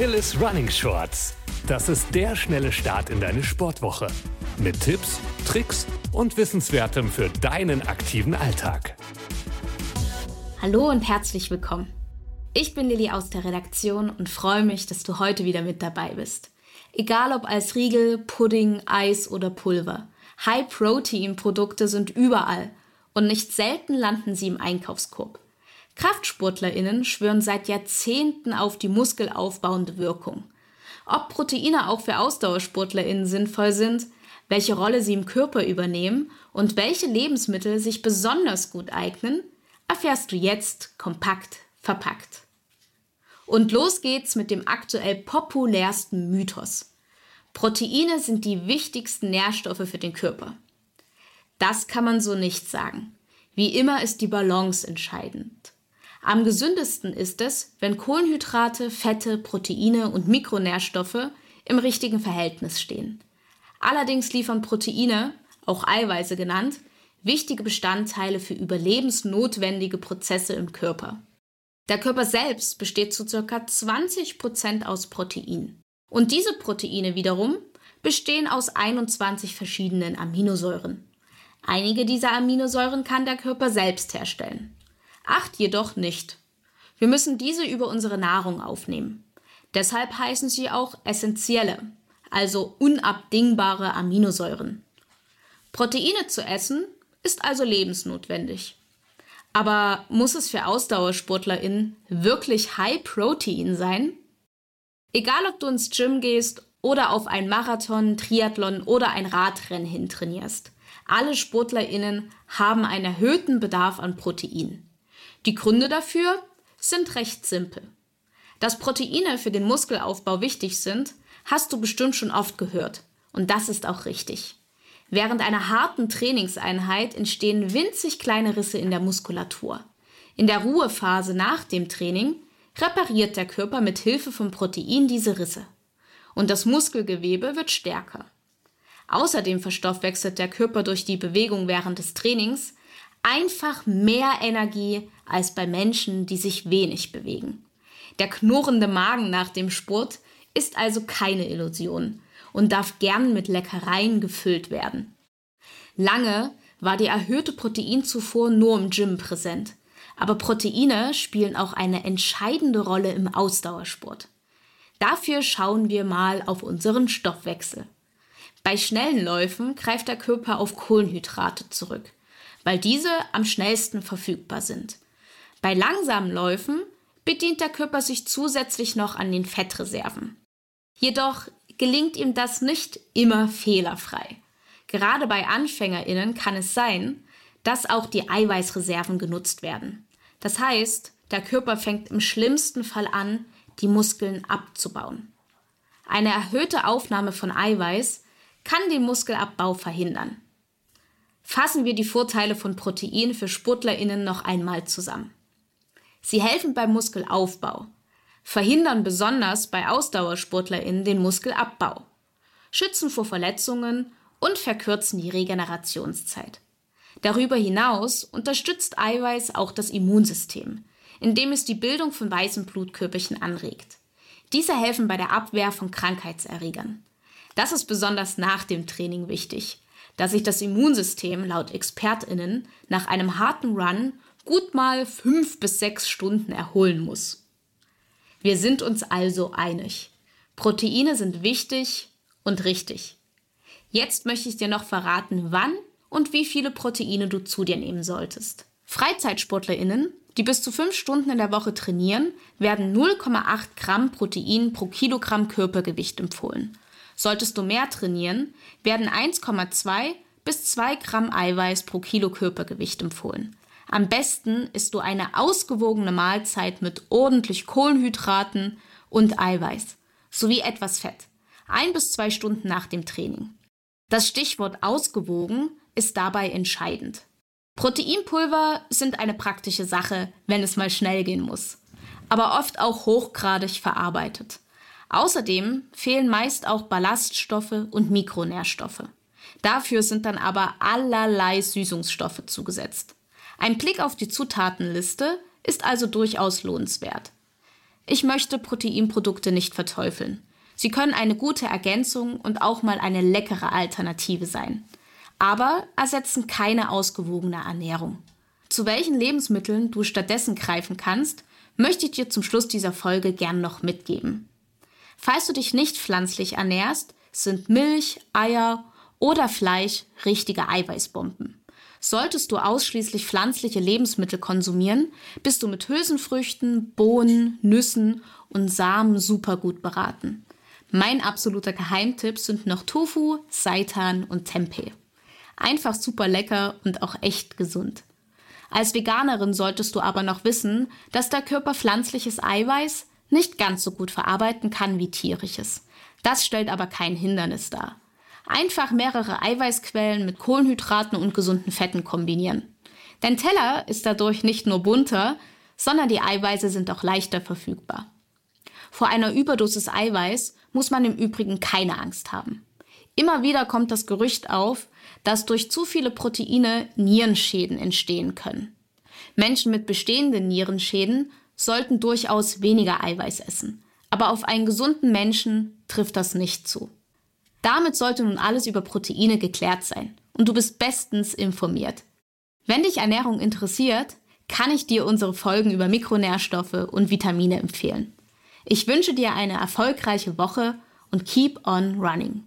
Achilles Running Shorts. Das ist der schnelle Start in deine Sportwoche. Mit Tipps, Tricks und Wissenswertem für deinen aktiven Alltag. Hallo und herzlich willkommen. Ich bin Lilly aus der Redaktion und freue mich, dass du heute wieder mit dabei bist. Egal ob als Riegel, Pudding, Eis oder Pulver. High-Protein-Produkte sind überall und nicht selten landen sie im Einkaufskorb. KraftsportlerInnen schwören seit Jahrzehnten auf die muskelaufbauende Wirkung. Ob Proteine auch für AusdauersportlerInnen sinnvoll sind, welche Rolle sie im Körper übernehmen und welche Lebensmittel sich besonders gut eignen, erfährst du jetzt kompakt verpackt. Und los geht's mit dem aktuell populärsten Mythos. Proteine sind die wichtigsten Nährstoffe für den Körper. Das kann man so nicht sagen. Wie immer ist die Balance entscheidend. Am gesündesten ist es, wenn Kohlenhydrate, Fette, Proteine und Mikronährstoffe im richtigen Verhältnis stehen. Allerdings liefern Proteine, auch Eiweiße genannt, wichtige Bestandteile für überlebensnotwendige Prozesse im Körper. Der Körper selbst besteht zu ca. 20% aus Protein. Und diese Proteine wiederum bestehen aus 21 verschiedenen Aminosäuren. Einige dieser Aminosäuren kann der Körper selbst herstellen. Acht jedoch nicht. Wir müssen diese über unsere Nahrung aufnehmen. Deshalb heißen sie auch essentielle, also unabdingbare Aminosäuren. Proteine zu essen ist also lebensnotwendig. Aber muss es für AusdauersportlerInnen wirklich High Protein sein? Egal, ob du ins Gym gehst oder auf ein Marathon, Triathlon oder ein Radrennen hin trainierst, alle SportlerInnen haben einen erhöhten Bedarf an Protein. Die Gründe dafür sind recht simpel. Dass Proteine für den Muskelaufbau wichtig sind, hast du bestimmt schon oft gehört. Und das ist auch richtig. Während einer harten Trainingseinheit entstehen winzig kleine Risse in der Muskulatur. In der Ruhephase nach dem Training repariert der Körper mit Hilfe von Protein diese Risse. Und das Muskelgewebe wird stärker. Außerdem verstoffwechselt der Körper durch die Bewegung während des Trainings einfach mehr Energie als bei Menschen, die sich wenig bewegen. Der knurrende Magen nach dem Sport ist also keine Illusion und darf gern mit Leckereien gefüllt werden. Lange war die erhöhte Proteinzufuhr nur im Gym präsent, aber Proteine spielen auch eine entscheidende Rolle im Ausdauersport. Dafür schauen wir mal auf unseren Stoffwechsel. Bei schnellen Läufen greift der Körper auf Kohlenhydrate zurück, weil diese am schnellsten verfügbar sind. Bei langsamen Läufen bedient der Körper sich zusätzlich noch an den Fettreserven. Jedoch gelingt ihm das nicht immer fehlerfrei. Gerade bei Anfängerinnen kann es sein, dass auch die Eiweißreserven genutzt werden. Das heißt, der Körper fängt im schlimmsten Fall an, die Muskeln abzubauen. Eine erhöhte Aufnahme von Eiweiß kann den Muskelabbau verhindern. Fassen wir die Vorteile von Protein für Sportlerinnen noch einmal zusammen. Sie helfen beim Muskelaufbau, verhindern besonders bei AusdauersportlerInnen den Muskelabbau, schützen vor Verletzungen und verkürzen die Regenerationszeit. Darüber hinaus unterstützt Eiweiß auch das Immunsystem, indem es die Bildung von weißen Blutkörperchen anregt. Diese helfen bei der Abwehr von Krankheitserregern. Das ist besonders nach dem Training wichtig, da sich das Immunsystem laut ExpertInnen nach einem harten Run gut mal fünf bis sechs Stunden erholen muss. Wir sind uns also einig. Proteine sind wichtig und richtig. Jetzt möchte ich dir noch verraten, wann und wie viele Proteine du zu dir nehmen solltest. FreizeitsportlerInnen, die bis zu fünf Stunden in der Woche trainieren, werden 0,8 Gramm Protein pro Kilogramm Körpergewicht empfohlen. Solltest du mehr trainieren, werden 1,2 bis 2 Gramm Eiweiß pro Kilo Körpergewicht empfohlen. Am besten isst du eine ausgewogene Mahlzeit mit ordentlich Kohlenhydraten und Eiweiß sowie etwas Fett. Ein bis zwei Stunden nach dem Training. Das Stichwort ausgewogen ist dabei entscheidend. Proteinpulver sind eine praktische Sache, wenn es mal schnell gehen muss, aber oft auch hochgradig verarbeitet. Außerdem fehlen meist auch Ballaststoffe und Mikronährstoffe. Dafür sind dann aber allerlei Süßungsstoffe zugesetzt. Ein Blick auf die Zutatenliste ist also durchaus lohnenswert. Ich möchte Proteinprodukte nicht verteufeln. Sie können eine gute Ergänzung und auch mal eine leckere Alternative sein. Aber ersetzen keine ausgewogene Ernährung. Zu welchen Lebensmitteln du stattdessen greifen kannst, möchte ich dir zum Schluss dieser Folge gern noch mitgeben. Falls du dich nicht pflanzlich ernährst, sind Milch, Eier oder Fleisch richtige Eiweißbomben. Solltest du ausschließlich pflanzliche Lebensmittel konsumieren, bist du mit Hülsenfrüchten, Bohnen, Nüssen und Samen super gut beraten. Mein absoluter Geheimtipp sind noch Tofu, Seitan und Tempeh. Einfach super lecker und auch echt gesund. Als Veganerin solltest du aber noch wissen, dass der Körper pflanzliches Eiweiß nicht ganz so gut verarbeiten kann wie tierisches. Das stellt aber kein Hindernis dar. Einfach mehrere Eiweißquellen mit Kohlenhydraten und gesunden Fetten kombinieren. Dein Teller ist dadurch nicht nur bunter, sondern die Eiweiße sind auch leichter verfügbar. Vor einer Überdosis Eiweiß muss man im Übrigen keine Angst haben. Immer wieder kommt das Gerücht auf, dass durch zu viele Proteine Nierenschäden entstehen können. Menschen mit bestehenden Nierenschäden sollten durchaus weniger Eiweiß essen, aber auf einen gesunden Menschen trifft das nicht zu. Damit sollte nun alles über Proteine geklärt sein und du bist bestens informiert. Wenn dich Ernährung interessiert, kann ich dir unsere Folgen über Mikronährstoffe und Vitamine empfehlen. Ich wünsche dir eine erfolgreiche Woche und keep on running.